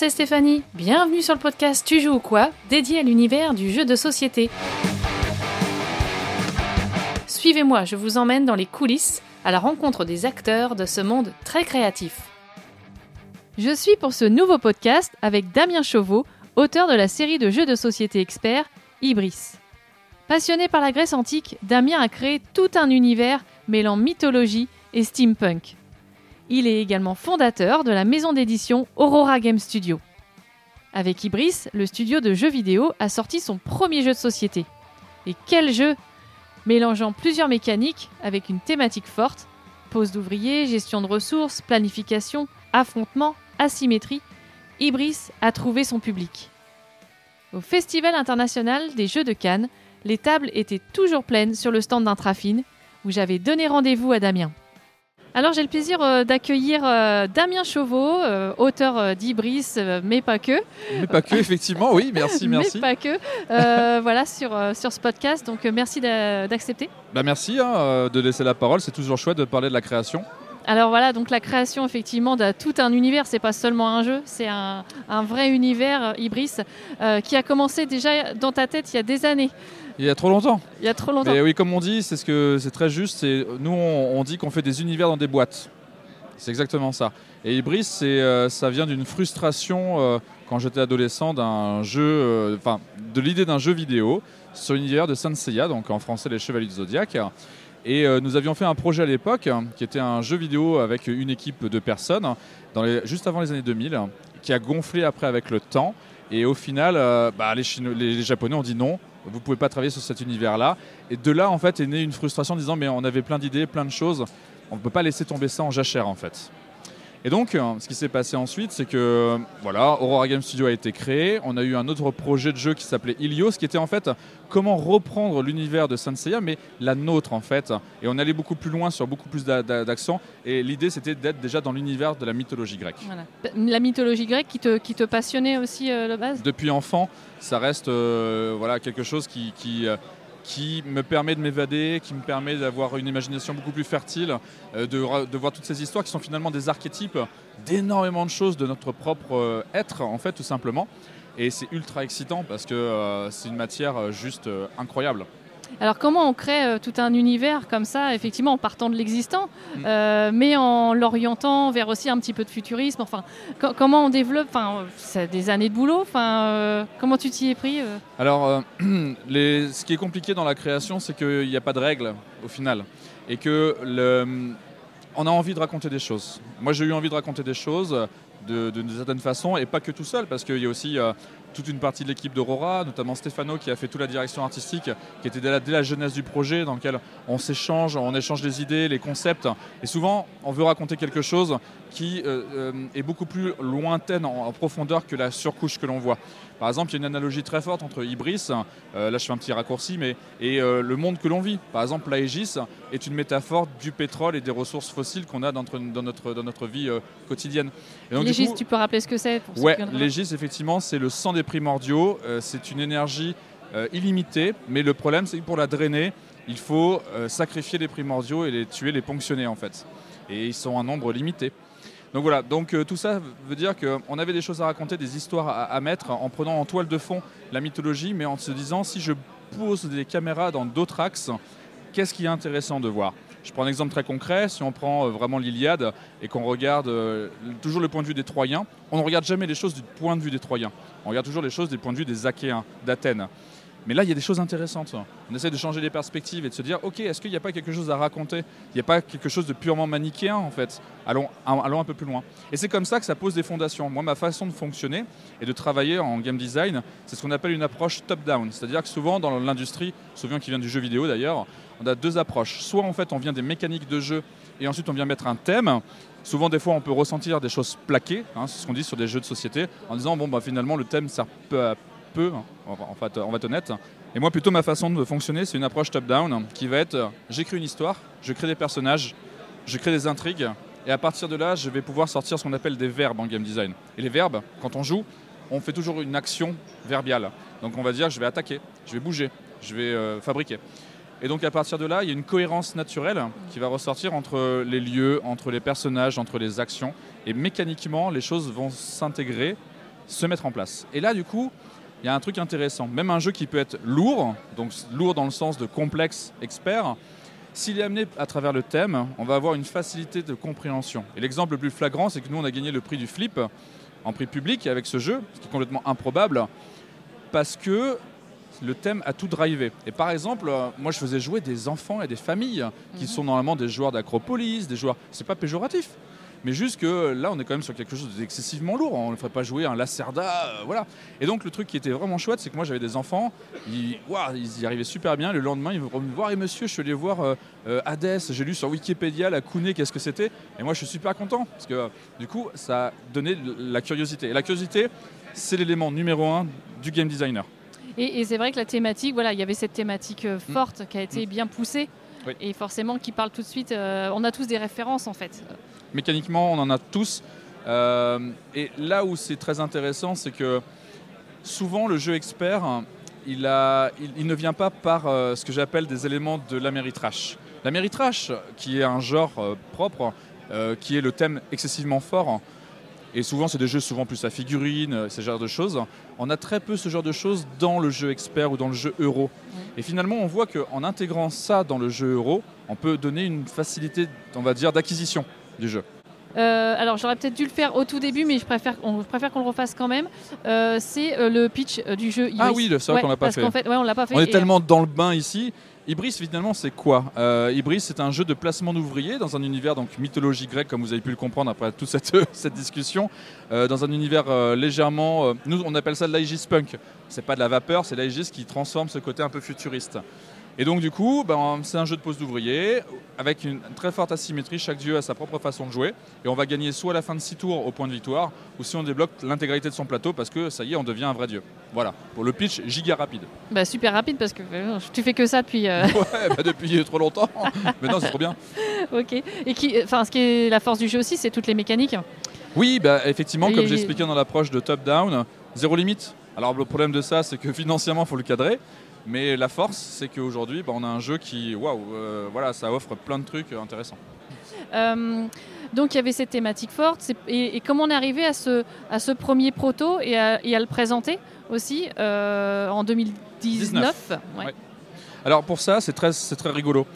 c'est Stéphanie. Bienvenue sur le podcast Tu joues ou quoi dédié à l'univers du jeu de société. Suivez-moi, je vous emmène dans les coulisses à la rencontre des acteurs de ce monde très créatif. Je suis pour ce nouveau podcast avec Damien Chauveau, auteur de la série de jeux de société experts Ibris. Passionné par la Grèce antique, Damien a créé tout un univers mêlant mythologie et steampunk. Il est également fondateur de la maison d'édition Aurora Game Studio. Avec Ibris, le studio de jeux vidéo a sorti son premier jeu de société. Et quel jeu Mélangeant plusieurs mécaniques avec une thématique forte, pose d'ouvriers, gestion de ressources, planification, affrontement, asymétrie, Ibris a trouvé son public. Au Festival international des Jeux de Cannes, les tables étaient toujours pleines sur le stand d'Intrafine, où j'avais donné rendez-vous à Damien. Alors j'ai le plaisir euh, d'accueillir euh, Damien Chauveau, euh, auteur d'Ibris, mais pas que. Mais pas que, effectivement, oui, merci, merci. mais pas que. voilà, sur, sur ce podcast, donc merci d'accepter. Bah, merci hein, de laisser la parole, c'est toujours chouette de parler de la création. Alors voilà, donc la création effectivement de tout un univers, c'est pas seulement un jeu, c'est un, un, vrai univers, Ibris, qui a commencé déjà dans ta tête il y a des années. Il y a trop longtemps. Il y a trop longtemps. Mais oui, comme on dit, c'est ce que c'est très juste. Nous, on, dit qu'on fait des univers dans des boîtes. C'est exactement ça. Et Ibris, c'est euh, ça vient d'une frustration euh, quand j'étais adolescent d'un jeu, euh, enfin de l'idée d'un jeu vidéo sur l'univers de Saint Seiya, donc en français les Chevaliers du Zodiac. Et nous avions fait un projet à l'époque qui était un jeu vidéo avec une équipe de personnes, dans les, juste avant les années 2000, qui a gonflé après avec le temps. Et au final, bah, les, les Japonais ont dit non, vous ne pouvez pas travailler sur cet univers-là. Et de là, en fait, est née une frustration en disant, mais on avait plein d'idées, plein de choses, on ne peut pas laisser tomber ça en jachère, en fait. Et donc, euh, ce qui s'est passé ensuite, c'est que voilà, Aurora Game Studio a été créé. On a eu un autre projet de jeu qui s'appelait Ilios, qui était en fait comment reprendre l'univers de Senseiya, mais la nôtre en fait. Et on allait beaucoup plus loin sur beaucoup plus d'accents. Et l'idée, c'était d'être déjà dans l'univers de la mythologie grecque. La mythologie grecque qui te, qui te passionnait aussi euh, base? Depuis enfant, ça reste euh, voilà, quelque chose qui, qui qui me permet de m'évader, qui me permet d'avoir une imagination beaucoup plus fertile, euh, de, voir toutes ces histoires qui sont finalement des archétypes d'énormément de choses de notre propre euh, être, en fait, tout simplement. Et c'est ultra excitant parce que euh, c'est une matière juste incroyable. Alors comment on crée euh, tout un univers comme ça, effectivement en partant de l'existant, mm. euh, mais en l'orientant vers aussi un petit peu de futurisme. Enfin, comment on développe Enfin, c'est des années de boulot. Enfin, euh, comment tu t'y es pris Alors, ce qui est compliqué dans la création, c'est qu'il n'y a pas de règles au final, et que on a envie de raconter des choses. Moi, j'ai eu envie de raconter des choses de, de, certaine façon, et pas que tout seul, parce qu'il y a aussi toute une partie de l'équipe d'Aurora, notamment Stefano qui a fait toute la direction artistique, qui était dès la, jeunesse du projet, dans lequel on s'échange, on échange les idées, les concepts. Et souvent, on veut raconter quelque chose qui euh, euh, est beaucoup plus lointaine en, profondeur que la surcouche que l'on voit. Par exemple, il y a une analogie très forte entre Ibris, euh, là je fais un petit raccourci, mais, et le monde que l'on vit. Par exemple, l'Aegis est une métaphore du pétrole et des ressources fossiles qu'on a dans notre, dans notre, dans notre vie quotidienne. L'Aegis, tu peux rappeler ce que c'est Ouais, l'Aegis, effectivement, c'est le sang des primordiaux. c'est une énergie illimitée, mais le problème, c'est que pour la drainer, il faut sacrifier les primordiaux et les tuer, les ponctionner en fait. Et ils sont un nombre limité. Donc voilà, donc euh, tout ça veut dire qu'on avait des choses à raconter, des histoires à, mettre en prenant en toile de fond la mythologie, mais en se disant si je pose des caméras dans d'autres axes, qu'est-ce qui est intéressant de voir? Je prends un exemple très concret, si on prend euh, vraiment l'Iliade et qu'on regarde euh, toujours le point de vue des Troyens, on ne regarde jamais les choses du point de vue des Troyens, on regarde toujours les choses du point de vue des Achéens, d'Athènes. Mais là, il y a des choses intéressantes. On essaie de changer les perspectives et de se dire, ok, est-ce qu'il n'y a pas quelque chose à raconter? Il n'y a pas quelque chose de purement manichéen, en fait. Allons, un peu plus loin. Et c'est comme ça que ça pose des fondations. Moi, ma façon de fonctionner et de travailler en game design, c'est ce qu'on appelle une approche top-down. C'est-à-dire que souvent, dans l'industrie, souvent qui vient du jeu vidéo d'ailleurs, on a deux approches. Soit, en fait, on vient des mécaniques de jeu et ensuite on vient mettre un thème. Souvent, des fois, on peut ressentir des choses plaquées, hein, c'est ce qu'on dit sur des jeux de société, en disant, bon, bah, finalement, le thème sert peu peu, hein, en fait, on va être honnête. Et moi, plutôt, ma façon de fonctionner, c'est une approche top-down qui va être j'écris une histoire, je crée des personnages, je crée des intrigues, et à partir de là, je vais pouvoir sortir ce qu'on appelle des verbes en game design. Et les verbes, quand on joue, on fait toujours une action verbiale. Donc on va dire je vais attaquer, je vais bouger, je vais euh, fabriquer. Et donc à partir de là, il y a une cohérence naturelle qui va ressortir entre les lieux, entre les personnages, entre les actions. Et mécaniquement, les choses vont s'intégrer se mettre en place. Et là, du coup, il y a un truc intéressant. Même un jeu qui peut être lourd, donc lourd dans le sens de complexe, expert, s'il est amené à travers le thème, on va avoir une facilité de compréhension. Et l'exemple le plus flagrant, c'est que nous, on a gagné le prix du flip en prix public avec ce jeu, ce qui est complètement improbable, parce que le thème a tout drivé. Et par exemple, euh, moi je faisais jouer des enfants et des familles qui Mhm. sont normalement des joueurs d'Acropolis, des joueurs. C'est pas péjoratif, mais juste que là on est quand même sur quelque chose d'excessivement lourd. On ne ferait pas jouer un Lacerda, euh, voilà. Et donc le truc qui était vraiment chouette, c'est que moi j'avais des enfants, ils, ouah, ils y arrivaient super bien. Le lendemain, ils me voir, et monsieur, je suis allé voir euh, euh, Hades, j'ai lu sur Wikipédia la Kune, qu'est-ce que c'était Et moi je suis super content, parce que euh, du coup ça a donné la curiosité. Et la curiosité, c'est l'élément numéro un du game designer. Et, et c'est vrai que la thématique, voilà, il y avait cette thématique euh, forte qui a été bien poussée. Oui. Et forcément, qui parle tout de suite. euh, on a tous des références en fait. mécaniquement, on en a tous. Euh, et là où c'est très intéressant, c'est que souvent le jeu expert, il, a, il, il ne vient pas par euh, ce que j'appelle des éléments de l'améritrash. L'améritrash, qui est un genre propre, qui est le thème excessivement fort, et souvent c'est des jeux souvent plus à figurines, euh, ce genre de choses, on a très peu ce genre de choses dans le jeu expert ou dans le jeu euro. Et finalement, on voit qu'en intégrant ça dans le jeu euro, on peut donner une facilité, on va dire, d'acquisition du jeu. Euh, alors j'aurais peut-être dû le faire au tout début, mais je préfère, on, je préfère qu'on le refasse quand même. Euh, c'est euh, le pitch du jeu. Ah oui, vrai Ouais, qu'on l'a pas parce fait. ouais, on l'a pas fait. On est tellement dans le bain ici. Ibris, finalement, c'est quoi euh, Ibris, c'est un jeu de placement d'ouvriers dans un univers donc mythologie grecque, comme vous avez pu le comprendre après toute cette, discussion, euh, dans un univers euh, légèrement. nous, on appelle ça de l'Aegis punk. C'est pas de la vapeur, c'est l'Aegis qui transforme ce côté un peu futuriste. Et donc, du coup, ben, c'est un jeu de pose d'ouvriers avec une très forte asymétrie. Chaque dieu a sa propre façon de jouer. Et on va gagner soit à la fin de 6 tours au point de victoire, ou si on débloque l'intégralité de son plateau parce que ça y est, on devient un vrai dieu. Voilà, pour le pitch giga rapide. Bah, super rapide parce que euh, tu fais que ça depuis. euh, Ouais, bah depuis trop longtemps. Mais non, c'est trop bien. ok. Et qui, enfin, ce qui est la force du jeu aussi, c'est toutes les mécaniques. Oui, bah, effectivement, Et- comme j'ai expliqué dans l'approche de top-down, zéro limite. Alors le problème de ça, c'est que financièrement, il faut le cadrer. Mais la force, c'est qu'aujourd'hui, bah, on a un jeu qui, waouh, euh, voilà, ça offre plein de trucs euh, intéressants. Euh, donc il y avait cette thématique forte. Et, et comment on est arrivé à ce, à ce premier proto et à, et à le présenter aussi euh, en 2019 Ouais. Ouais. Alors pour ça, c'est très, très rigolo.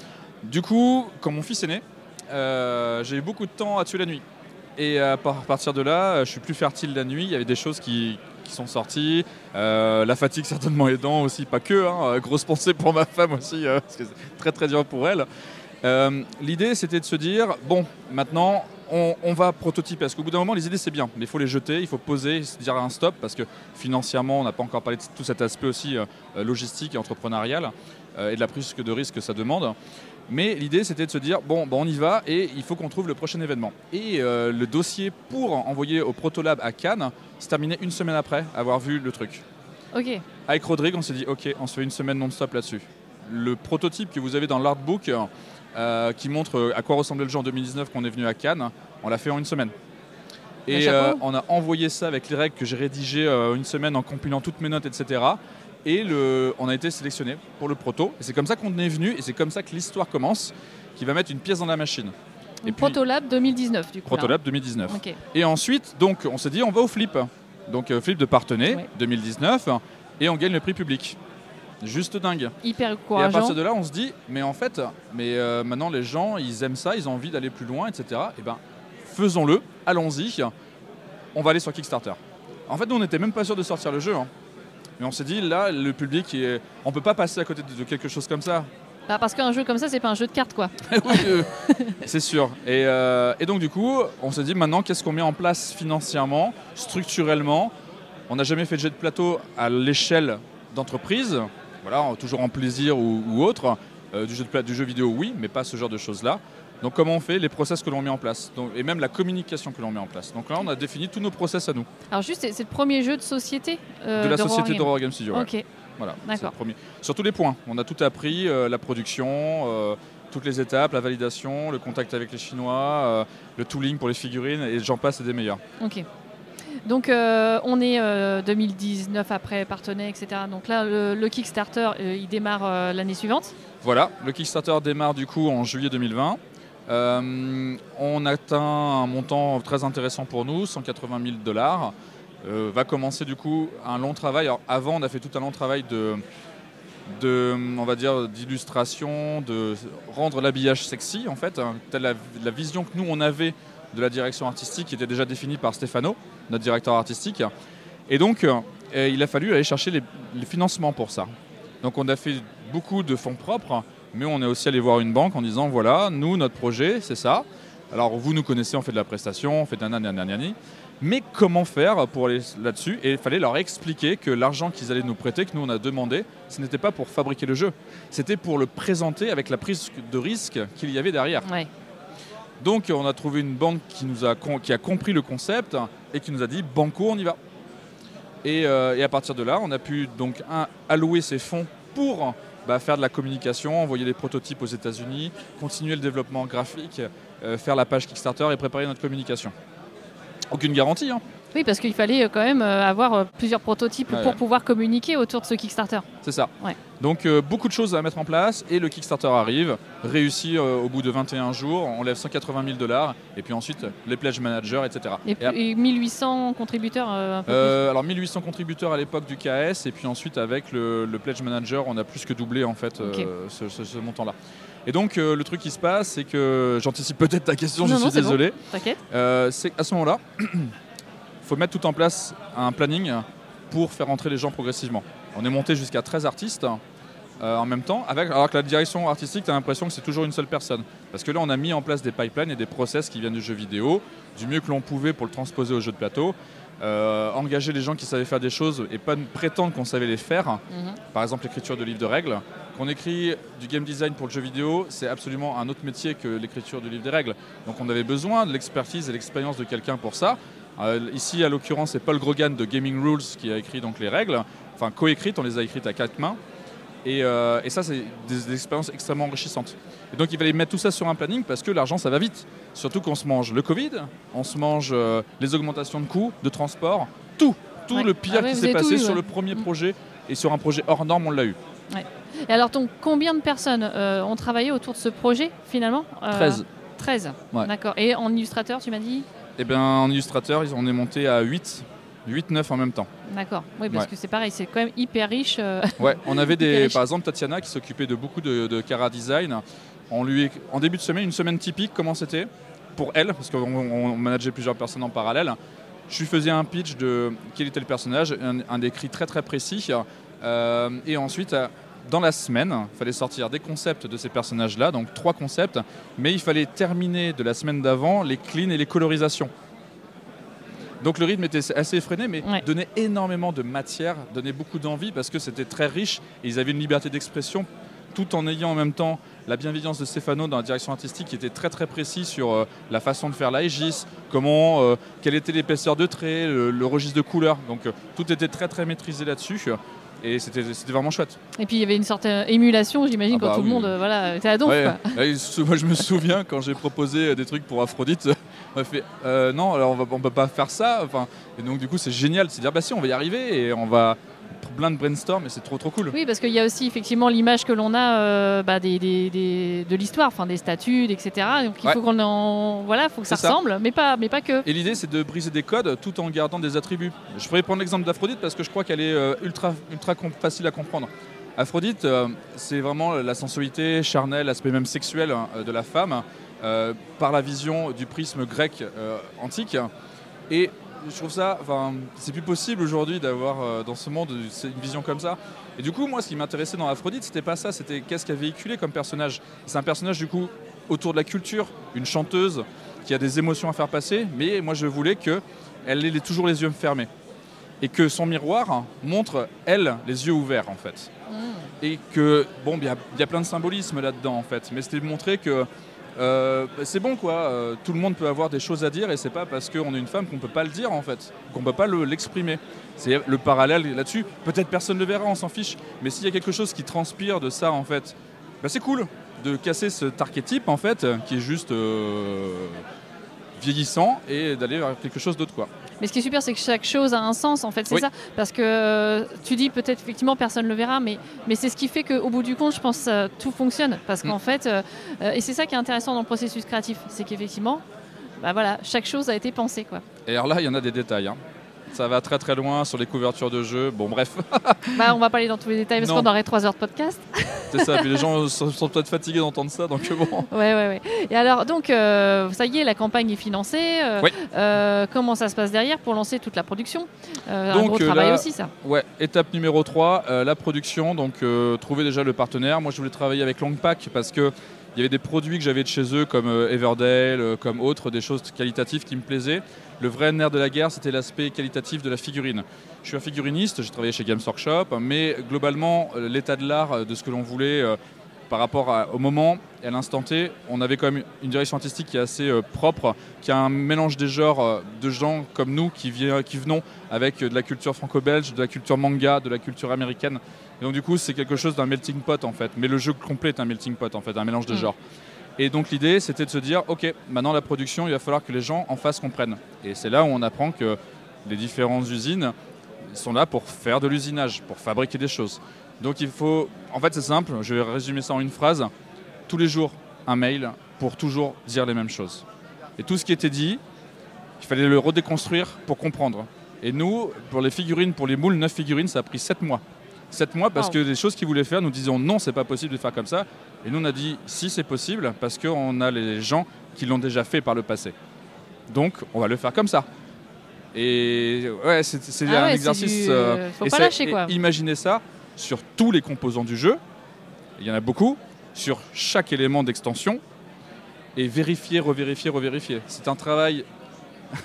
Du coup, quand mon fils est né, euh, j'ai eu beaucoup de temps à tuer la nuit. Et à par- partir de là, je suis plus fertile la nuit. Il y avait des choses qui, qui sont sorties. Euh, la fatigue certainement aidant aussi, pas que. hein. Euh, grosse pensée pour ma femme aussi, euh, parce que c'est très très dur pour elle. L'idée, c'était de se dire, bon, maintenant, on, on va prototyper. Parce qu'au bout d'un moment, les idées, c'est bien, mais il faut les jeter, il faut poser, se dire un stop, parce que financièrement, on n'a pas encore parlé de tout cet aspect aussi logistique et entrepreneurial, et de la prise de risque que ça demande. Mais l'idée, c'était de se dire, bon, bah, on y va, et il faut qu'on trouve le prochain événement. Et euh, le dossier pour envoyer au Protolab à Cannes se terminait une semaine après avoir vu le truc. Ok. Avec Rodrigue, on s'est dit, ok, on se fait une semaine non-stop là-dessus. Le prototype que vous avez dans l'artbook, euh, qui montre euh, à quoi ressemblait le jeu en 2019 qu'on est venu à Cannes, on l'a fait en une semaine. Et euh, on a envoyé ça avec les règles que j'ai rédigées euh, une semaine en compilant toutes mes notes, etc. Et le, on a été sélectionné pour le proto. Et c'est comme ça qu'on est venu, et c'est comme ça que l'histoire commence, qui va mettre une pièce dans la machine. Et puis- Protolab 2019 du coup. là. Protolab 2019. Ok. Et ensuite, donc, on s'est dit, on va au flip. Donc, euh, flip de Partenay, Ouais. 2019, et on gagne le prix public. Juste dingue. Hyper Et à partir de là, on se dit, mais en fait, mais euh, maintenant les gens, ils aiment ça, ils ont envie d'aller plus loin, etc. Et ben, faisons-le, allons-y. On va aller sur Kickstarter. En fait, nous, on n'était même pas sûr de sortir le jeu. hein. Mais on s'est dit, là, le public, est... on peut pas passer à côté de quelque chose comme ça. Bah, parce qu'un jeu comme ça, c'est pas un jeu de cartes quoi. Oui, euh, c'est sûr. Et, euh, et donc du coup, on s'est dit maintenant qu'est-ce qu'on met en place financièrement, structurellement. On n'a jamais fait de jet de plateau à l'échelle d'entreprise, voilà, toujours en plaisir ou, ou autre. Euh, du, jeu de pla- du jeu vidéo, oui, mais pas ce genre de choses-là. Donc comment on fait les process que l'on met en place Donc, et même la communication que l'on met en place. Donc là, on a défini tous nos process à nous, Alors juste, c'est c'est le premier jeu de société euh, de la société d'Aurora Game Studio. ouais. Ok. Voilà, D'accord. c'est le premier. Sur tous les points, on a tout appris, euh, la production, euh, toutes les étapes, la validation, le contact avec les Chinois, le tooling pour les figurines, et j'en passe et des meilleurs. Ok. Donc euh, on est euh, 2019 après Partenay, etc. Donc là, le, le Kickstarter, euh, il démarre l'année suivante. Voilà, le Kickstarter démarre du coup en juillet 2020. Euh, on atteint un montant très intéressant pour nous, 180 000 dollars. euh, va commencer du coup un long travail. Avant, on a fait tout un long travail de, de on va dire, d'illustration, de rendre l'habillage sexy en fait, hein, telle la, vision que nous on avait de la direction artistique qui était déjà définie par Stefano, notre directeur artistique. Et donc, euh, il a fallu aller chercher les financements pour ça. Donc, on a fait beaucoup de fonds propres, mais on est aussi allé voir une banque en disant voilà, nous, notre projet, c'est ça. Alors, vous nous connaissez, on fait de la prestation, on fait d'un nanani. Mais comment faire pour aller là-dessus? Et il fallait leur expliquer que l'argent qu'ils allaient nous prêter, que nous on a demandé, ce n'était pas pour fabriquer le jeu, c'était pour le présenter avec la prise de risque qu'il y avait derrière. Ouais. Donc on a trouvé une banque qui, nous a, qui a compris le concept et qui nous a dit banco, on y va. Et, euh, et à partir de là, on a pu donc un, allouer ces fonds pour bah, faire de la communication, envoyer des prototypes aux États-Unis, continuer le développement graphique, euh, faire la page Kickstarter et préparer notre communication. Aucune garantie. Hein. Oui, parce qu'il fallait euh, quand même euh, avoir euh, plusieurs prototypes Ouais, pour pouvoir communiquer autour de ce Kickstarter. C'est ça. Ouais. Donc euh, beaucoup de choses à mettre en place et le Kickstarter arrive, réussi euh, au bout de 21 jours, on lève 180 000 dollars et puis ensuite les pledge managers, etc. Et, Et et 1800 contributeurs euh, un peu Euh, alors 1800 contributeurs à l'époque du KS et puis ensuite avec le, le pledge manager on a plus que doublé en fait ce, ce- ce montant-là. Et donc le truc qui se passe c'est que j'anticipe peut-être ta question, Non, je suis désolé. T'inquiète. C'est à ce moment-là, faut mettre tout en place un planning pour faire entrer les gens progressivement. On est monté jusqu'à 13 artistes euh, en même temps, avec, alors que la direction artistique, tu as l'impression que c'est toujours une seule personne. Parce que là, on a mis en place des pipelines et des process qui viennent du jeu vidéo, du mieux que l'on pouvait pour le transposer au jeu de plateau. Euh, engager les gens qui savaient faire des choses et pas prétendre qu'on savait les faire Mhm. par exemple l'écriture de livres de règles. Qu'on écrit du game design pour le jeu vidéo, c'est absolument un autre métier que l'écriture du livre des règles. Donc on avait besoin de l'expertise et l'expérience de quelqu'un pour ça. Euh, ici, à l'occurrence, c'est Paul Grogan de Gaming Rules qui a écrit donc les règles, enfin coécrites, on les a écrites à quatre mains. Et, euh, et ça, c'est des, des expériences extrêmement enrichissantes. Et donc il fallait mettre tout ça sur un planning parce que l'argent, ça va vite. Surtout qu'on se mange le Covid, on se mange euh, les augmentations de coûts, de transport, tout. Tout Ouais. le pire Ah ouais, qui s'est passé eu, sur ouais. le premier Mm. projet et sur un projet hors norme, on l'a eu. Et alors, donc, combien de personnes ont travaillé autour de ce projet finalement? Euh, 13. 13. Ouais. D'accord. Et en illustrateur, tu m'as dit? Et bien en illustrateur, ils- on est monté à 8, 8-9 en même temps. D'accord. Oui, parce Ouais. que c'est pareil, c'est quand même hyper riche. euh, Ouais, on avait des, par exemple Tatiana qui s'occupait de beaucoup de, de Cara Design. On lui, en début de semaine, une semaine typique, comment c'était? Pour elle, parce qu'on on manageait plusieurs personnes en parallèle. Je lui faisais un pitch de quel était le personnage, un, un décrit très très précis. Euh, et ensuite, dans la semaine, il fallait sortir des concepts de ces personnages-là, donc trois concepts, mais il fallait terminer de la semaine d'avant les cleans et les colorisations. Donc le rythme était assez effréné, mais Ouais. donnait énormément de matière, donnait beaucoup d'envie parce que c'était très riche et ils avaient une liberté d'expression tout en ayant en même temps la bienveillance de Stefano dans la direction artistique qui était très très précis sur euh, la façon de faire l'Aegis, comment, euh, quelle était l'épaisseur de trait, le, le registre de couleurs. Donc euh, tout était très très maîtrisé là-dessus et c'était vraiment chouette. Et puis il y avait une certaine émulation, j'imagine, Ah quand bah tout le monde euh, voilà, était à donf. Ouais, quoi. moi je me souviens quand j'ai proposé euh, des trucs pour Aphrodite, on m'a fait euh, non, alors on, on peut pas faire ça. Enfin, et donc du coup c'est génial, c'est dire bah si on va y arriver et on va plein de brainstorm et c'est trop trop cool. Oui, parce qu'il y a aussi effectivement l'image que l'on a euh, bah, des, des- des- de l'histoire, enfin des statues, etc. Donc il Ouais. faut qu'on en voilà, faut que ça ressemble, mais pas, mais pas que. Et l'idée, c'est de briser des codes tout en gardant des attributs. Je pourrais prendre l'exemple d'Aphrodite parce que je crois qu'elle est euh, ultra, ultra facile à comprendre. Aphrodite, euh, c'est vraiment la sensualité charnelle, l'aspect même sexuel hein, de la femme, par la vision du prisme grec antique. Et je trouve ça, enfin, c'est plus possible aujourd'hui d'avoir euh, dans ce monde une vision comme ça. Et du coup, moi, ce qui m'intéressait dans Aphrodite, c'était pas ça, c'était qu'est-ce qu'elle véhiculé comme personnage. C'est un personnage du coup autour de la culture, une chanteuse qui a des émotions à faire passer, mais moi je voulais que elle ait toujours les yeux fermés et que son miroir montre elle les yeux ouverts en fait. Et que bon, il y, y a plein de symbolisme là-dedans en fait, mais c'était de montrer que euh, c'est bon quoi, euh, tout le monde peut avoir des choses à dire et c'est pas parce qu'on est une femme qu'on peut pas le dire en fait, qu'on peut pas le- l'exprimer. c'est le parallèle là-dessus. Peut-être personne ne le verra, on s'en fiche, mais s'il y a quelque chose qui transpire de ça en fait, bah, c'est cool de casser cet archétype en fait, qui est juste euh, vieillissant et d'aller vers quelque chose d'autre quoi. Mais ce qui est super, c'est que chaque chose a un sens, en fait, c'est Oui. ça. Parce que euh, tu dis peut-être effectivement personne ne le verra, mais, mais c'est ce qui fait qu'au bout du compte, je pense, euh, tout fonctionne. Parce qu'en Mm. fait, euh, euh, et c'est ça qui est intéressant dans le processus créatif, c'est qu'effectivement, bah voilà, chaque chose a été pensée, quoi. Et alors là, il y en a des détails. hein. Ça va très très loin sur les couvertures de jeux. Bon, bref, Bah, on va pas aller dans tous les détails parce qu'on aurait 3 heures de podcast. c'est ça. Puis les gens sont, sont peut-être fatigués d'entendre ça, donc bon. Ouais, ouais, ouais. Et alors, donc, euh, ça y est, la campagne est financée. euh, Oui. euh, comment ça se passe derrière pour lancer toute la production? Euh, Un Donc, gros travail aussi, ça. Ouais, étape numéro 3, la production. Donc, trouver déjà le partenaire. Moi, je voulais travailler avec Longpack parce que il y avait des produits que j'avais de chez eux, comme euh, Everdale, euh, comme autres, des choses qualitatives qui me plaisaient. Le vrai nerf de la guerre, c'était l'aspect qualitatif de la figurine. Je suis un figuriniste, j'ai travaillé chez Games Workshop, mais globalement, euh, l'état de l'art, de ce que l'on voulait par rapport à- au moment et à l'instant T, on avait quand même une direction artistique qui est assez euh, propre, qui a un mélange des genres euh, de gens comme nous qui, qui venons avec euh, de la culture franco-belge, de la culture manga, de la culture américaine. Et donc du coup, c'est quelque chose d'un melting pot en fait. Mais le jeu complet est un melting pot en fait, un mélange de Mm. genres. Et donc l'idée, c'était de se dire, ok, maintenant la production, il va falloir que les gens en face comprennent. Et c'est là où on apprend que les différentes usines sont là pour faire de l'usinage, pour fabriquer des choses. Donc il faut, en fait c'est simple, je vais résumer ça en une phrase. Tous les jours, un mail pour toujours dire les mêmes choses. Et tout ce qui était dit, il fallait le redéconstruire pour comprendre. Et nous, pour les figurines, pour les moules, 9 figurines, ça a pris 7 mois. 7 mois parce Wow. que des choses qu'ils voulaient faire, nous disions non, c'est pas possible de faire comme ça. Et nous, on a dit si, c'est possible parce qu'on a les gens qui l'ont déjà fait par le passé. Donc, on va le faire comme ça. Et ouais, c'est Ah un ouais, exercice. du- euh, faut et pas lâcher, quoi. Imaginez ça sur tous les composants du jeu. Il y en a beaucoup. Sur chaque élément d'extension. Et vérifier, revérifier, revérifier. C'est un travail.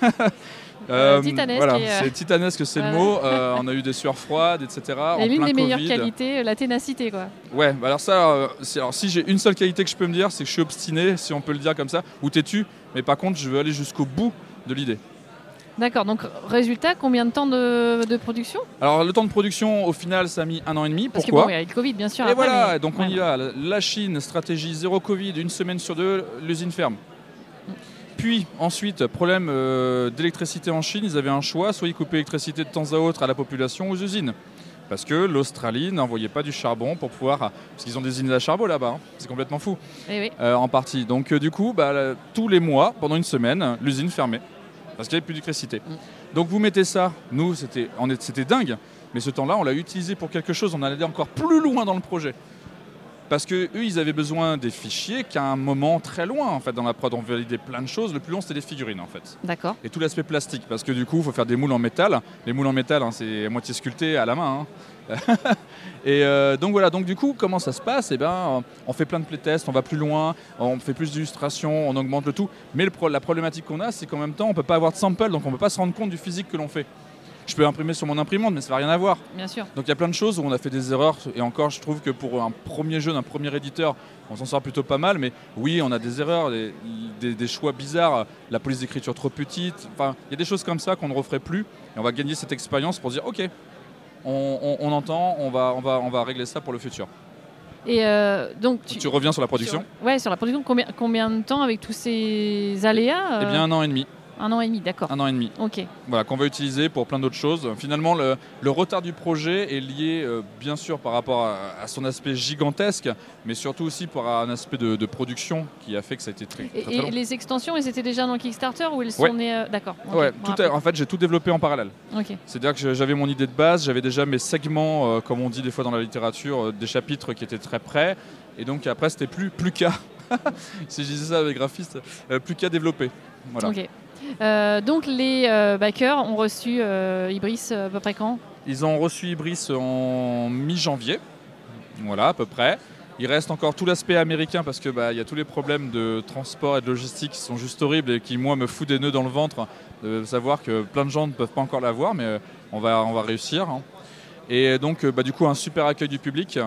Euh, titanesque Voilà, euh, c'est titanesque, c'est le mot. Euh, on a eu des sueurs froides, etc. Et l'une des meilleures qualités, euh, la ténacité, quoi. Ouais, bah alors ça, euh, alors si j'ai une seule qualité que je peux me dire, c'est que je suis obstiné, si on peut le dire comme ça, ou têtu. Mais par contre, je veux aller jusqu'au bout de l'idée. D'accord, donc résultat, combien de temps de, de production? Alors le temps de production, au final, ça a mis un an et demi. Parce Pourquoi? que bon, il y a eu le Covid, bien sûr. Et après, voilà, mais- donc on ouais. y va. La Chine, stratégie zéro Covid, une semaine sur deux, l'usine ferme. Puis ensuite, problème euh, d'électricité en Chine, ils avaient un choix, soit ils coupaient l'électricité de temps à autre à la population aux usines. Parce que l'Australie n'envoyait pas du charbon pour pouvoir... Parce qu'ils ont des usines à charbon là-bas, hein. c'est complètement fou, Eh oui. euh, en partie. Donc euh, du coup, bah, là, tous les mois, pendant une semaine, l'usine fermait. Parce qu'il n'y avait plus d'électricité. Donc vous mettez ça, nous, c'était dingue. Mais ce temps-là, on l'a utilisé pour quelque chose, on allait encore plus loin dans le projet. Parce que eux, ils avaient besoin des fichiers qu'à un moment très loin en fait dans la prod. On validait plein de choses. Le plus long, c'était des figurines en fait. D'accord. Et tout l'aspect plastique, parce que du coup, il faut faire des moules en métal. Les moules en métal, hein, c'est à moitié sculpté à la main. hein. et euh, donc voilà, donc du coup, comment ça se passe? Eh ben, on fait plein de playtests, on va plus loin, on fait plus d'illustrations, on augmente le tout. Mais le pro- la problématique qu'on a, c'est qu'en même temps, on peut pas avoir de sample, donc on peut pas se rendre compte du physique que l'on fait. Je peux imprimer sur mon imprimante, mais ça va rien avoir. Bien sûr. Donc il y a plein de choses où on a fait des erreurs et encore je trouve que pour un premier jeu d'un premier éditeur on s'en sort plutôt pas mal mais oui on a des erreurs, des, des- des choix bizarres, la police d'écriture trop petite, enfin il y a des choses comme ça qu'on ne referait plus et on va gagner cette expérience pour dire ok on, on- on entend, on va, on, va, on va régler ça pour le futur. Et euh, donc, tu, Tu reviens sur la production sur- ouais, sur la production, combien, combien de temps avec tous ces aléas Eh euh, bien un an et demi, Un an et demi, d'accord. un an et demi. Ok. voilà, qu'on va utiliser pour plein d'autres choses. Finalement, le, le retard du projet est lié, euh, bien sûr, par rapport à, à son aspect gigantesque, mais surtout aussi par un aspect de, de production qui a fait que ça a été très, très, Et, très et long. les extensions, elles étaient déjà dans Kickstarter ou elles sont Ouais. nées euh, D'accord. ok, Ouais, tout est- en fait, j'ai tout développé en parallèle. Ok. C'est-à-dire que j'avais mon idée de base, j'avais déjà mes segments, euh, comme on dit des fois dans la littérature, des chapitres qui étaient très près, et donc après, c'était plus, plus qu'à, si je disais ça avec graphiste, euh, plus qu'à développer. Voilà. Ok. Euh, donc les euh, backers ont reçu euh, Ibris à peu près quand? Ils ont reçu Ibris en mi-janvier, voilà à peu près. Il reste encore tout l'aspect américain parce que bah, y a tous les problèmes de transport et de logistique qui sont juste horribles et qui moi me foutent des nœuds dans le ventre de savoir que plein de gens ne peuvent pas encore l'avoir, mais on va on va réussir. hein. Et donc bah, du coup un super accueil du public.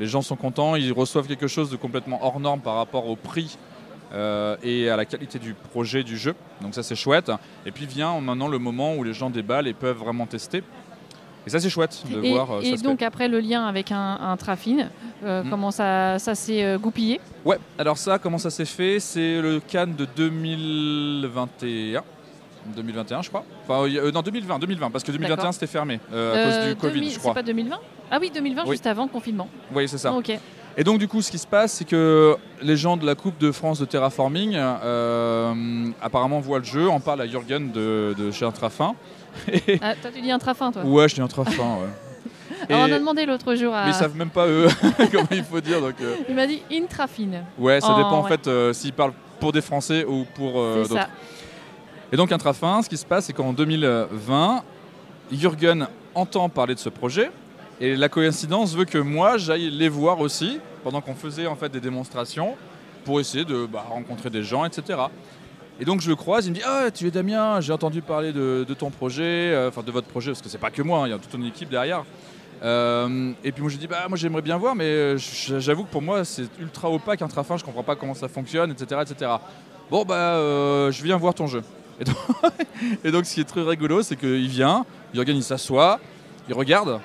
Les gens sont contents, ils reçoivent quelque chose de complètement hors norme par rapport au prix euh, et à la qualité du projet du jeu. Donc ça c'est chouette. Et puis vient maintenant le moment où les gens déballent et peuvent vraiment tester. Et ça c'est chouette de Et, voir. euh, et donc après le lien avec un, un Trafine, euh, Mm. comment ça, ça s'est euh, goupillé? Ouais. Alors ça comment ça s'est fait? C'est le Cannes de 2021. 2021 je crois. Enfin euh, non 2020 2020 parce que 2021 D'accord. c'était fermé euh, à Euh, cause du Covid 2000 je crois. C'est pas 2020 Ah oui, 2020, Oui. juste avant le confinement. Oui c'est ça. Ok. Et donc du coup, ce qui se passe, c'est que les gens de la Coupe de France de Terraforming euh, apparemment voient le jeu, en parlent à Jürgen de, de chez Intrafin. Ah, toi, tu dis Intrafin, toi Ouais, je dis Intrafin, ouais. Alors, on a demandé l'autre jour à. Mais ils savent même pas eux comment il faut dire. Donc, euh, Il m'a dit Intrafine. ouais, ça Oh, dépend en ouais. fait euh, s'ils parlent pour des Français ou pour euh, d'autres. Et donc Intrafin, ce qui se passe, c'est qu'en 2020, Jürgen entend parler de ce projet. Et la coïncidence veut que moi, j'aille les voir aussi, pendant qu'on faisait en fait des démonstrations, pour essayer de bah, rencontrer des gens, etc. Et donc je le croise, il me dit Ah, tu es Damien, j'ai entendu parler de, ton projet, euh, enfin de votre projet, parce que c'est pas que moi, hein, il y a toute une équipe derrière. Euh, et puis moi je dis Bah, moi j'aimerais bien voir, mais euh, j'avoue que pour moi c'est ultra opaque, Intrafin, je comprends pas comment ça fonctionne, etc. etc. Bon, bah, je viens voir ton jeu. Et donc, et donc, ce qui est très rigolo, c'est qu'il vient, Jürgen il s'assoit, il regarde,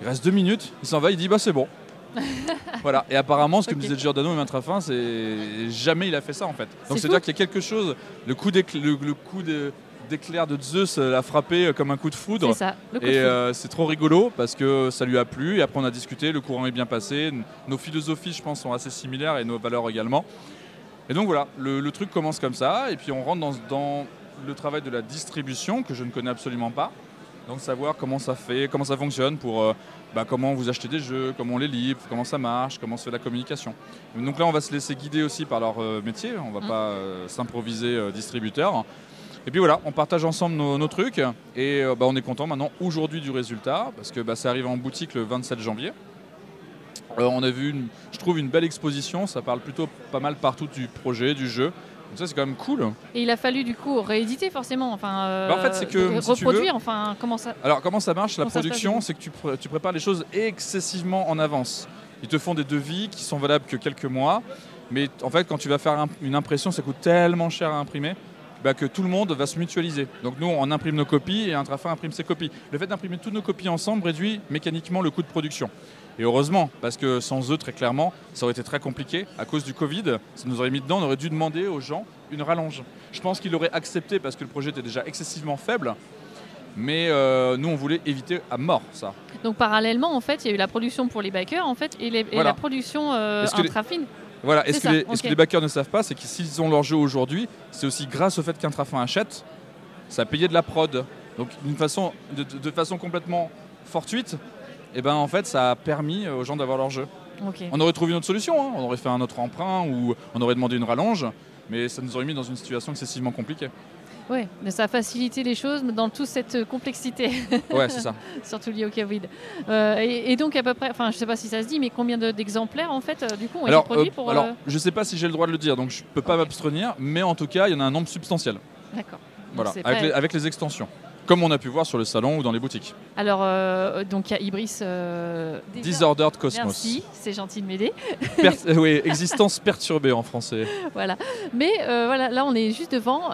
il reste deux minutes, il s'en va, il dit bah c'est bon. voilà. Et apparemment, ce que Ok. me disait Giordano et Intrafin, c'est jamais il a fait ça en fait. Donc C'est c'est-à-dire qu'il y a quelque chose, le coup d'éclair, le, le coup de- d'éclair de Zeus l'a frappé euh, comme un coup de foudre. C'est ça. Le coup Et euh, c'est trop rigolo parce que ça lui a plu. Et après, on a discuté, le courant est bien passé. Nos philosophies, je pense, sont assez similaires et nos valeurs également. Et donc voilà, le, le truc commence comme ça. Et puis on rentre dans, dans le travail de la distribution que je ne connais absolument pas. Donc savoir comment ça fait, comment ça fonctionne pour euh, bah, comment vous achetez des jeux, comment on les livre, comment ça marche, comment se fait la communication. Donc là, on va se laisser guider aussi par leur euh, métier. On va Mm. pas euh, s'improviser distributeur. Et puis voilà, on partage ensemble nos, nos trucs et bah, on est content maintenant aujourd'hui du résultat parce que bah, ça arrive en boutique le 27 janvier. On a vu, une- je trouve, une belle exposition. Ça parle plutôt pas mal partout du projet, du jeu. Donc ça, c'est quand même cool. Et il a fallu du coup rééditer forcément, enfin euh, Bah, en fait, c'est que, si reproduire, enfin comment ça Alors, comment ça marche La production, c'est que tu, pr- tu prépares les choses excessivement en avance. Ils te font des devis qui sont valables que quelques mois. Mais en fait, quand tu vas faire un- une impression, ça coûte tellement cher à imprimer bah, que tout le monde va se mutualiser. Donc nous, on imprime nos copies et Intrafin imprime ses copies. Le fait d'imprimer toutes nos copies ensemble réduit mécaniquement le coût de production. Et heureusement, parce que sans eux, très clairement, ça aurait été très compliqué. À cause du Covid, ça nous aurait mis dedans, on aurait dû demander aux gens une rallonge. Je pense qu'ils l'auraient accepté parce que le projet était déjà excessivement faible. Mais euh, nous, on voulait éviter à mort ça. Donc parallèlement, en fait, il y a eu la production pour les backers, en fait, et, les- et Voilà. la production euh, intrafine. Voilà, est-ce que, les, que backers ne savent pas, c'est que s'ils ont leur jeu aujourd'hui, c'est aussi grâce au fait qu'Intrafin achète, ça a payé de la prod. Donc d'une façon, de façon complètement fortuite, et ben en fait ça a permis aux gens d'avoir leur jeu. On aurait trouvé une autre solution, hein. on aurait fait un autre emprunt ou on aurait demandé une rallonge, mais ça nous aurait mis dans une situation excessivement compliquée. Ouais, mais ça a facilité les choses dans toute cette euh, complexité, Ouais, c'est ça. surtout liée au Covid. Euh, et, et donc à peu près, enfin je sais pas si ça se dit, mais combien de- d'exemplaires en fait euh, du coup ont Alors, été produits euh, pour alors euh, je sais pas si j'ai le droit de le dire, donc je peux pas m'abstenir, mais en tout cas, il y en a un nombre substantiel. D'accord. Voilà, c'est avec pas- les, avec les extensions. Comme on a pu voir sur le salon ou dans les boutiques. Alors euh, donc il y a Ibris. euh, Disordered Cosmos. Merci, c'est gentil de m'aider. Per- euh, oui, existence perturbée en français. voilà. Mais euh, voilà, là on est juste devant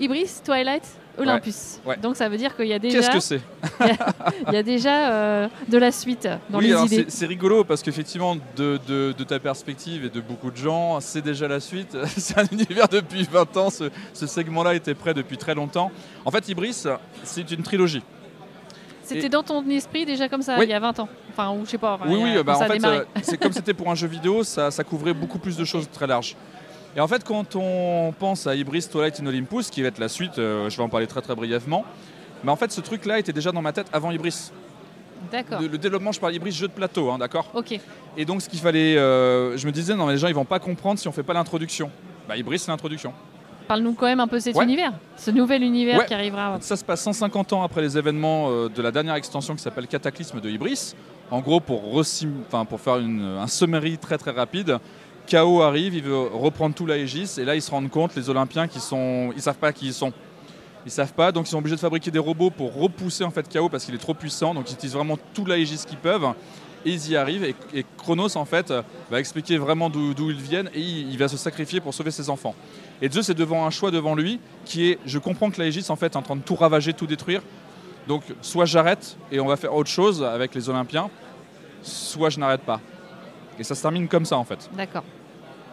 Ibris, Twilight, Olympus. ouais. Donc ça veut dire qu'il y a déjà, Qu'est-ce que c'est il y a déjà euh, de la suite dans Oui, les alors idées. c'est rigolo parce qu'effectivement, de, de- de ta perspective et de beaucoup de gens, c'est déjà la suite. C'est un univers depuis 20 ans. Ce, ce segment-là était prêt depuis très longtemps. En fait, Ibris, c'est une trilogie. C'était et- dans ton esprit déjà comme ça Oui. il y a 20 ans. Enfin, ou je sais pas. enfin, oui, a- oui, bah, en fait, euh, c'est comme c'était pour un jeu vidéo, ça, ça couvrait beaucoup plus de choses très larges. Et en fait, quand on pense à Ibris Twilight in Olympus, qui va être la suite, euh, je vais en parler très très brièvement, mais en fait, ce truc-là était déjà dans ma tête avant Ibris. D'accord. Le, le développement, je parle Ibris jeu de plateau, hein, d'accord Ok. Et donc, ce qu'il fallait, euh, je me disais, non, mais les gens, ils vont pas comprendre si on fait pas l'introduction. Bah, Ibris, c'est l'introduction. Parle-nous quand même un peu de cet Ouais. univers, ce nouvel univers Ouais. qui arrivera. Ça se passe 150 ans après les événements euh, de la dernière extension qui s'appelle Cataclysme de Ibris. En gros, pour, pour faire une- un summary très très rapide, Chaos arrive, il veut reprendre tout l'Aegis, et là ils se rendent compte, les Olympiens, qui sont, ils savent pas qui ils sont. Ils savent pas, donc ils sont obligés de fabriquer des robots pour repousser en fait Chaos parce qu'il est trop puissant, donc ils utilisent vraiment tout l'Aegis qu'ils peuvent. Et ils y arrivent, et, et Chronos en fait euh, va expliquer vraiment d'où ils viennent, et il, va se sacrifier pour sauver ses enfants. Et Zeus est devant un choix devant lui qui est, je comprends que l'Aegis en fait est en train de tout ravager, tout détruire, donc soit j'arrête et on va faire autre chose avec les Olympiens, soit je n'arrête pas. Et ça se termine comme ça en fait. D'accord.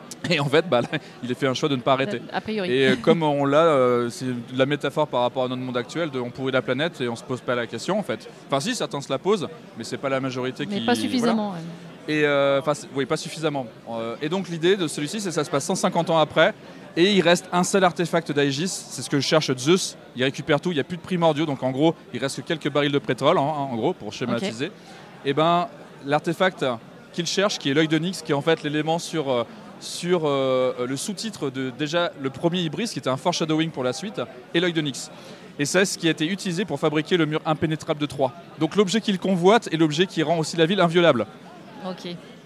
Et en fait, bah, là, il a fait un choix de ne pas arrêter. A priori. Et euh, comme on l'a, euh, c'est la métaphore par rapport à notre monde actuel, de on pourrit la planète et on se pose pas la question en fait. Enfin si, certains se la posent, mais c'est pas la majorité mais qui. pas suffisamment. ouais. voilà. Et euh, oui, pas suffisamment. Euh, et donc l'idée de celui-ci, c'est que ça se passe 150 ans après, et il reste un seul artefact d'Aegis. C'est ce que cherche Zeus. Il récupère tout. Il n'y a plus de primordiaux, donc en gros, il reste que quelques barils de pétrole, hein, en gros, pour schématiser. Et ben, l'artefact qu'il cherche, qui est l'œil de Nyx, qui est en fait l'élément sur sur euh, le sous-titre de déjà le premier Ibris, qui était un foreshadowing pour la suite, et l'œil de Nyx. Et c'est ce qui a été utilisé pour fabriquer le mur impénétrable de Troie. Donc l'objet qu'il convoite est l'objet qui rend aussi la ville inviolable.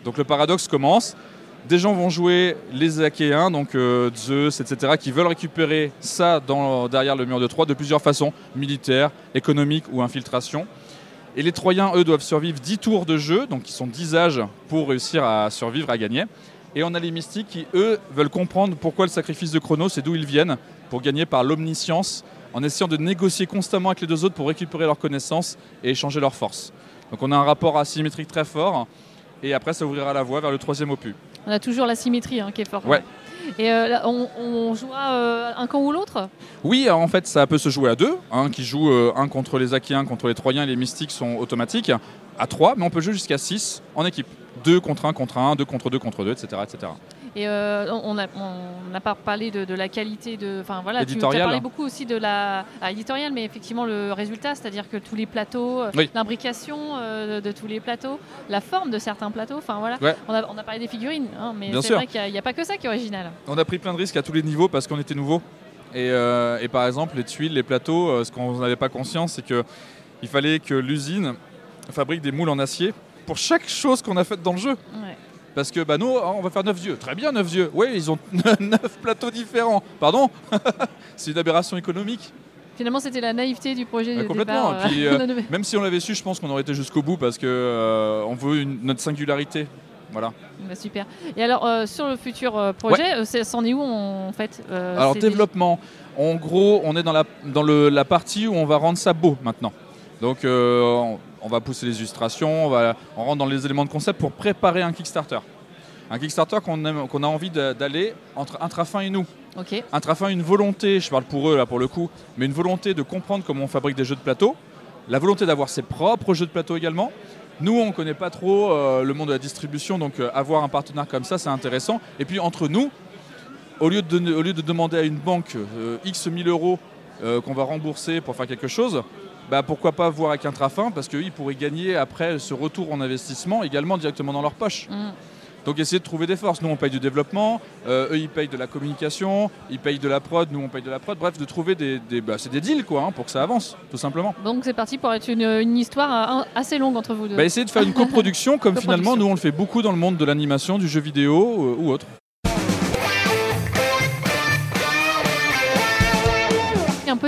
Donc le paradoxe commence. Des gens vont jouer les Achéens, donc euh, Zeus, etc., qui veulent récupérer ça dans- derrière le mur de Troie de plusieurs façons, militaire, économique ou infiltration. Et les Troyens, eux, doivent survivre 10 tours de jeu, donc ils sont 10 âges pour réussir à survivre, à gagner. Et on a les mystiques qui, eux, veulent comprendre pourquoi le sacrifice de Chronos et d'où ils viennent, pour gagner par l'omniscience, en essayant de négocier constamment avec les deux autres pour récupérer leurs connaissances et échanger leurs forces. Donc on a un rapport asymétrique très fort, et après ça ouvrira la voie vers le troisième opus. On a toujours la symétrie hein, qui est forte. Ouais. Et euh, là, on, on jouera euh, un camp ou l'autre? Oui, alors, en fait, ça peut se jouer à deux. hein, qui joue euh, un contre les Achéens, contre les Troyens, et les Mystiques sont automatiques. À trois, mais on peut jouer jusqu'à six en équipe. Deux contre un contre un, deux contre deux contre deux, etc. etc. Et euh, on n'a on pas parlé de, de la qualité de. Enfin voilà, tu as parlé beaucoup aussi de la. Ah, éditorial, mais effectivement le résultat, c'est-à-dire que tous les plateaux, euh, Oui. l'imbrication euh, de, de tous les plateaux, la forme de certains plateaux, enfin voilà. Ouais. On, a, on a parlé des figurines, hein, mais c'est vrai qu'il n'y a, pas que ça qui est original. On a pris plein de risques à tous les niveaux parce qu'on était nouveau. Et, euh, et par exemple, les tuiles, les plateaux, euh, ce qu'on n'avait pas conscience, c'est que il fallait que l'usine fabrique des moules en acier pour chaque chose qu'on a faite dans le jeu. Ouais. Parce que bah nous, hein, on va faire 9 yeux. Très bien, 9 yeux. Oui, ils ont 9 plateaux différents. Pardon C'est une aberration économique. Finalement, c'était la naïveté du projet Ouais, de complètement. départ. Et puis, euh, euh. Même si on l'avait su, je pense qu'on aurait été jusqu'au bout parce que euh, on veut une- notre singularité. Voilà. Bah, super. Et alors, euh, sur le futur projet, c'est- c'en est où en fait Alors développement, en gros, on est dans la dans le- la partie où on va rendre ça beau maintenant. Donc on, on va pousser les illustrations, on va on rentre dans les éléments de concept pour préparer un Kickstarter. Un Kickstarter qu'on a envie d'aller entre Intrafin et nous. déjà- Ok. Intrafin une volonté, je parle pour eux là pour le coup, mais une volonté de comprendre comment on fabrique des jeux de plateau, la volonté d'avoir ses propres jeux de plateau également. Nous, on ne connaît pas trop euh, le monde de la distribution, donc euh, avoir un partenaire comme ça, c'est intéressant. Et puis entre nous, au lieu de, donner- au lieu de demander à une banque euh, X 1000 euros qu'on va rembourser pour faire quelque chose, bah, pourquoi pas voir avec Intrafin, parce qu'ils pourraient gagner après ce retour en investissement également directement dans leur poche. Mm. Donc essayer de trouver des forces. Nous on paye du développement, euh, eux ils payent de la communication, ils payent de la prod, nous on paye de la prod. Bref, de trouver des, des- bah, c'est des deals quoi, hein, pour que ça avance, tout simplement. Donc c'est parti pour être une, une histoire euh, assez longue entre vous deux. Bah, essayer de faire une coproduction comme Coproduction. finalement nous on le fait beaucoup dans le monde de l'animation, du jeu vidéo euh, ou autre.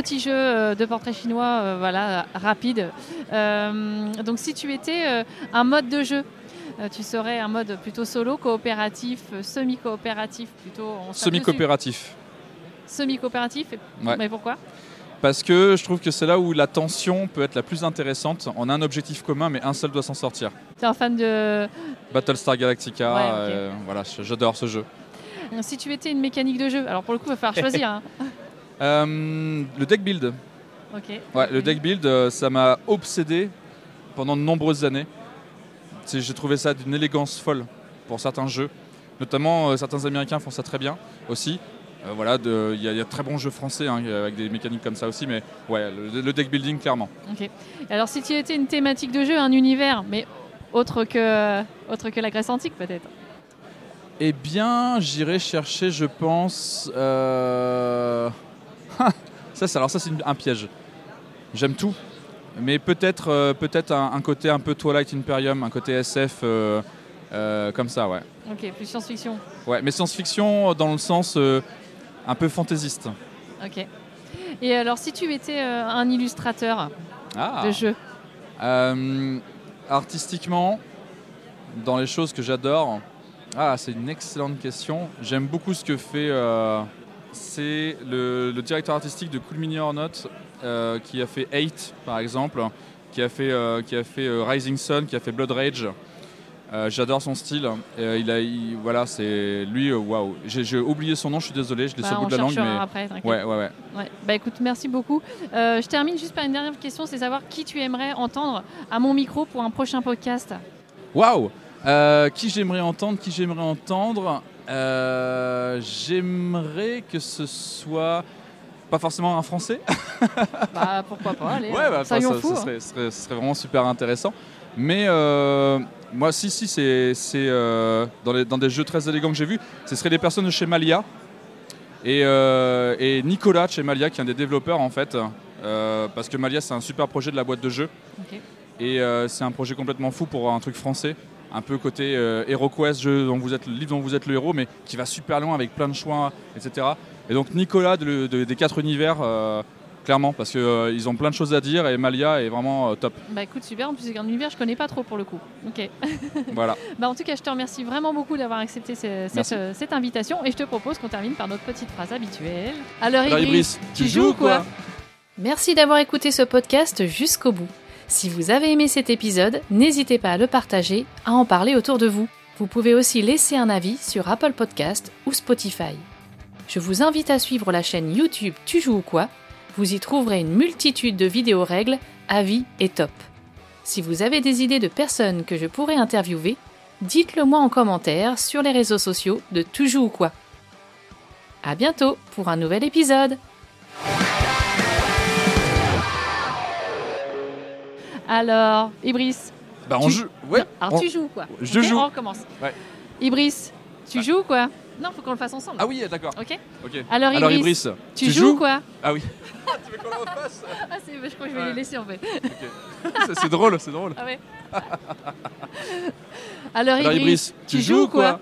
Petit jeu euh, de portrait chinois, euh, voilà, rapide. Euh, donc si tu étais un mode de jeu, tu serais un mode plutôt solo, coopératif, semi-coopératif, plutôt. Semi-coopératif. Semi-coopératif. Ouais. Mais pourquoi? Parce que je trouve que c'est là où la tension peut être la plus intéressante. On a un objectif commun mais un seul doit s'en sortir. Tu es un fan de. Battlestar Galactica, Ouais, euh, voilà, j'adore ce jeu. Si tu étais une mécanique de jeu, alors pour le coup, il va falloir choisir. hein. Euh, le deck build. Ouais, le deck build, euh, ça m'a obsédé pendant de nombreuses années. J'ai trouvé ça d'une élégance folle pour certains jeux. Notamment, euh, certains Américains font ça très bien aussi. Voilà, il y, a- il y a de très bons jeux français hein, avec des mécaniques comme ça aussi, mais ouais, le, le deck building, clairement. Ok. Alors si tu étais une thématique de jeu, un univers, mais autre que, autre que la Grèce antique peut-être. Eh bien, j'irai chercher, je pense. ça, alors ça, c'est un piège. J'aime tout, mais peut-être, euh, peut-être un, un côté un peu Twilight Imperium, un côté SF euh, euh, comme ça, ouais. Ok, plus science-fiction. Ouais, mais science-fiction dans le sens un peu fantaisiste. Ok. Et alors si tu étais un illustrateur Ah. de jeu, artistiquement, dans les choses que j'adore, ah, c'est une excellente question. J'aime beaucoup ce que fait. C'est le, le directeur artistique de Cool Mini or Not, euh, qui a fait Eight, par exemple, qui a fait, euh, qui a fait euh, Rising Sun, qui a fait Blood Rage. J'adore son style. Il a, il- voilà, c'est lui. Waouh. J'ai oublié son nom. Je suis désolé. Je l'ai bah, sur le on bout de la langue, mais après. ouais, ouais, ouais. Ouais. Bah écoute, merci beaucoup. Je termine juste par une dernière question, c'est savoir qui tu aimerais entendre à mon micro pour un prochain podcast. Waouh qui j'aimerais entendre Qui j'aimerais entendre? Euh, J'aimerais que ce soit pas forcément un Français. Bah pourquoi pas, allez, Ouais, bah, ça ça, serait, vraiment super intéressant. Mais euh, moi, si, si, c'est euh, dans, des jeux très élégants que j'ai vus, ce seraient des personnes de chez Malia et, euh, et Nicolas de chez Malia, qui est un des développeurs en fait. parce que Malia, c'est un super projet de la boîte de jeu. Et c'est un projet complètement fou pour un truc français. Un peu côté euh, HeroQuest, jeu dont vous êtes, le livre dont vous êtes le héros, mais qui va super loin avec plein de choix, etc. Et donc Nicolas de- de- des quatre univers, euh, clairement, parce qu'ils ont plein de choses à dire et Malia est vraiment euh, top. Bah écoute, super, en plus c'est un univers que je connais pas trop pour le coup. Ok. voilà. Bah en tout cas, je te remercie vraiment beaucoup d'avoir accepté ce- cette, euh, invitation et je te propose qu'on termine par notre petite phrase habituelle. Alors, Alors, Ibris, Ibris, tu joues ou quoi? Merci d'avoir écouté ce podcast jusqu'au bout. Si vous avez aimé cet épisode, n'hésitez pas à le partager, à en parler autour de vous. Vous pouvez aussi laisser un avis sur Apple Podcast ou Spotify. Je vous invite à suivre la chaîne YouTube Tu joues ou quoi? Vous y trouverez une multitude de vidéos règles, avis et top. Si vous avez des idées de personnes que je pourrais interviewer, dites-le moi en commentaire sur les réseaux sociaux de Tu joues ou quoi? À bientôt pour un nouvel épisode. Alors, Ibris, Bah, on Tu- joue. Ouais. alors on- tu joues quoi Je joue. On recommence. Ouais. Ibris, tu joues quoi Non, faut qu'on le fasse ensemble. Ah oui, d'accord. Ok Ok. Alors, Alors, Ibris, Ibris, tu, joues quoi Ah oui. tu veux qu'on le refasse Ah, c'est- je crois que je vais Ouais. les laisser en fait. C'est- C'est drôle, c'est drôle. Ah ouais. Alors, Alors, Ibris, Ibris, tu joues ou quoi